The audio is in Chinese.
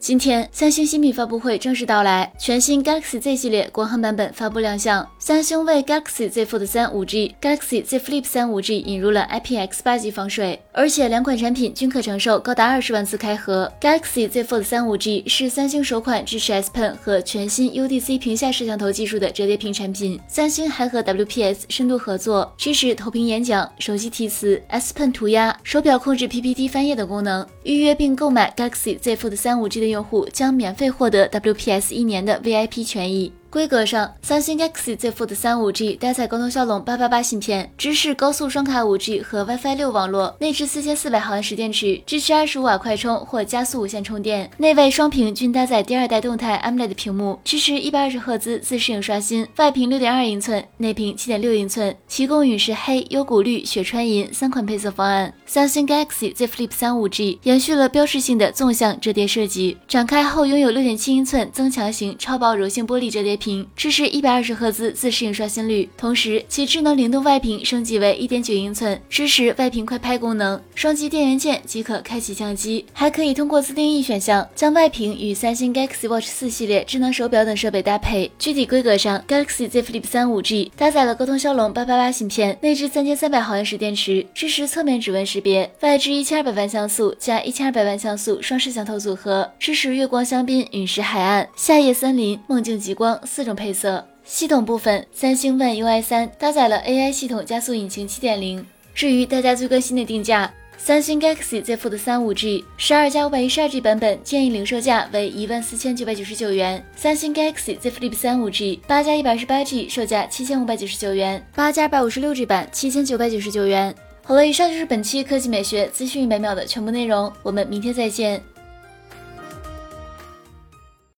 今天，三星新品发布会正式到来，全新 Galaxy Z 系列国行版本发布亮相。三星为 Galaxy Z Fold 3 5G、Galaxy Z Flip 3 5G 引入了 IPX8 级防水，而且两款产品均可承受高达二十万次开合。Galaxy Z Fold 3 5G 是三星首款支持 S Pen 和全新 UDC 屏下摄像头技术的折叠屏产品。三星还和 WPS 深度合作，支持投屏演讲、手机提词、S Pen 涂鸦、手表控制 PPT 翻页等功能。预约并购买 Galaxy Z Fold 3 5G 的用户将免费获得 WPS 一年的 VIP 权益。规格上，三星 Galaxy Z Fold 3 5G 搭载高通骁龙八八八芯片，支持高速双卡 5G 和 WiFi 六网络，内置4400毫安时电池，支持25瓦快充或加速无线充电。内外双屏均搭载第二代动态 AMOLED 屏幕，支持一百二十赫兹自适应刷新。外屏6.2英寸，内屏7.6英寸，提供陨石黑、幽谷绿、雪川银三款配色方案。三星 Galaxy Z Flip 3 5G 延续了标志性的纵向折叠设计，展开后拥有6.7英寸增强型超薄柔性玻璃折叠。屏支持一百二十赫兹自适应刷新率，同时其智能灵动外屏升级为一点九英寸，支持外屏快拍功能，双击电源键即可开启相机，还可以通过自定义选项将外屏与三星 Galaxy Watch 四系列智能手表等设备搭配。具体规格上，Galaxy Z Flip 3 5G 搭载了高通骁龙八八八芯片，内置三千三百毫安时电池，支持侧面指纹识别，外置一千二百万像素加一千二百万像素双摄像头组合，支持月光香槟、陨石海岸、夏夜森林、梦境极光。四种配色。系统部分，三星 One UI 三搭载了 AI 系统加速引擎七点零。至于大家最关心的定价，三星 Galaxy Z Fold 三五 G 十二加五百一十二 G 版本建议零售价为一万四千九百九十九元。三星 Galaxy Z Flip 三五 G 八加一百二十八 G 售价七千五百九十九元，八加二百五十六 G 版七千九百九十九元。好了，以上就是本期科技美学资讯一百秒的全部内容，我们明天再见。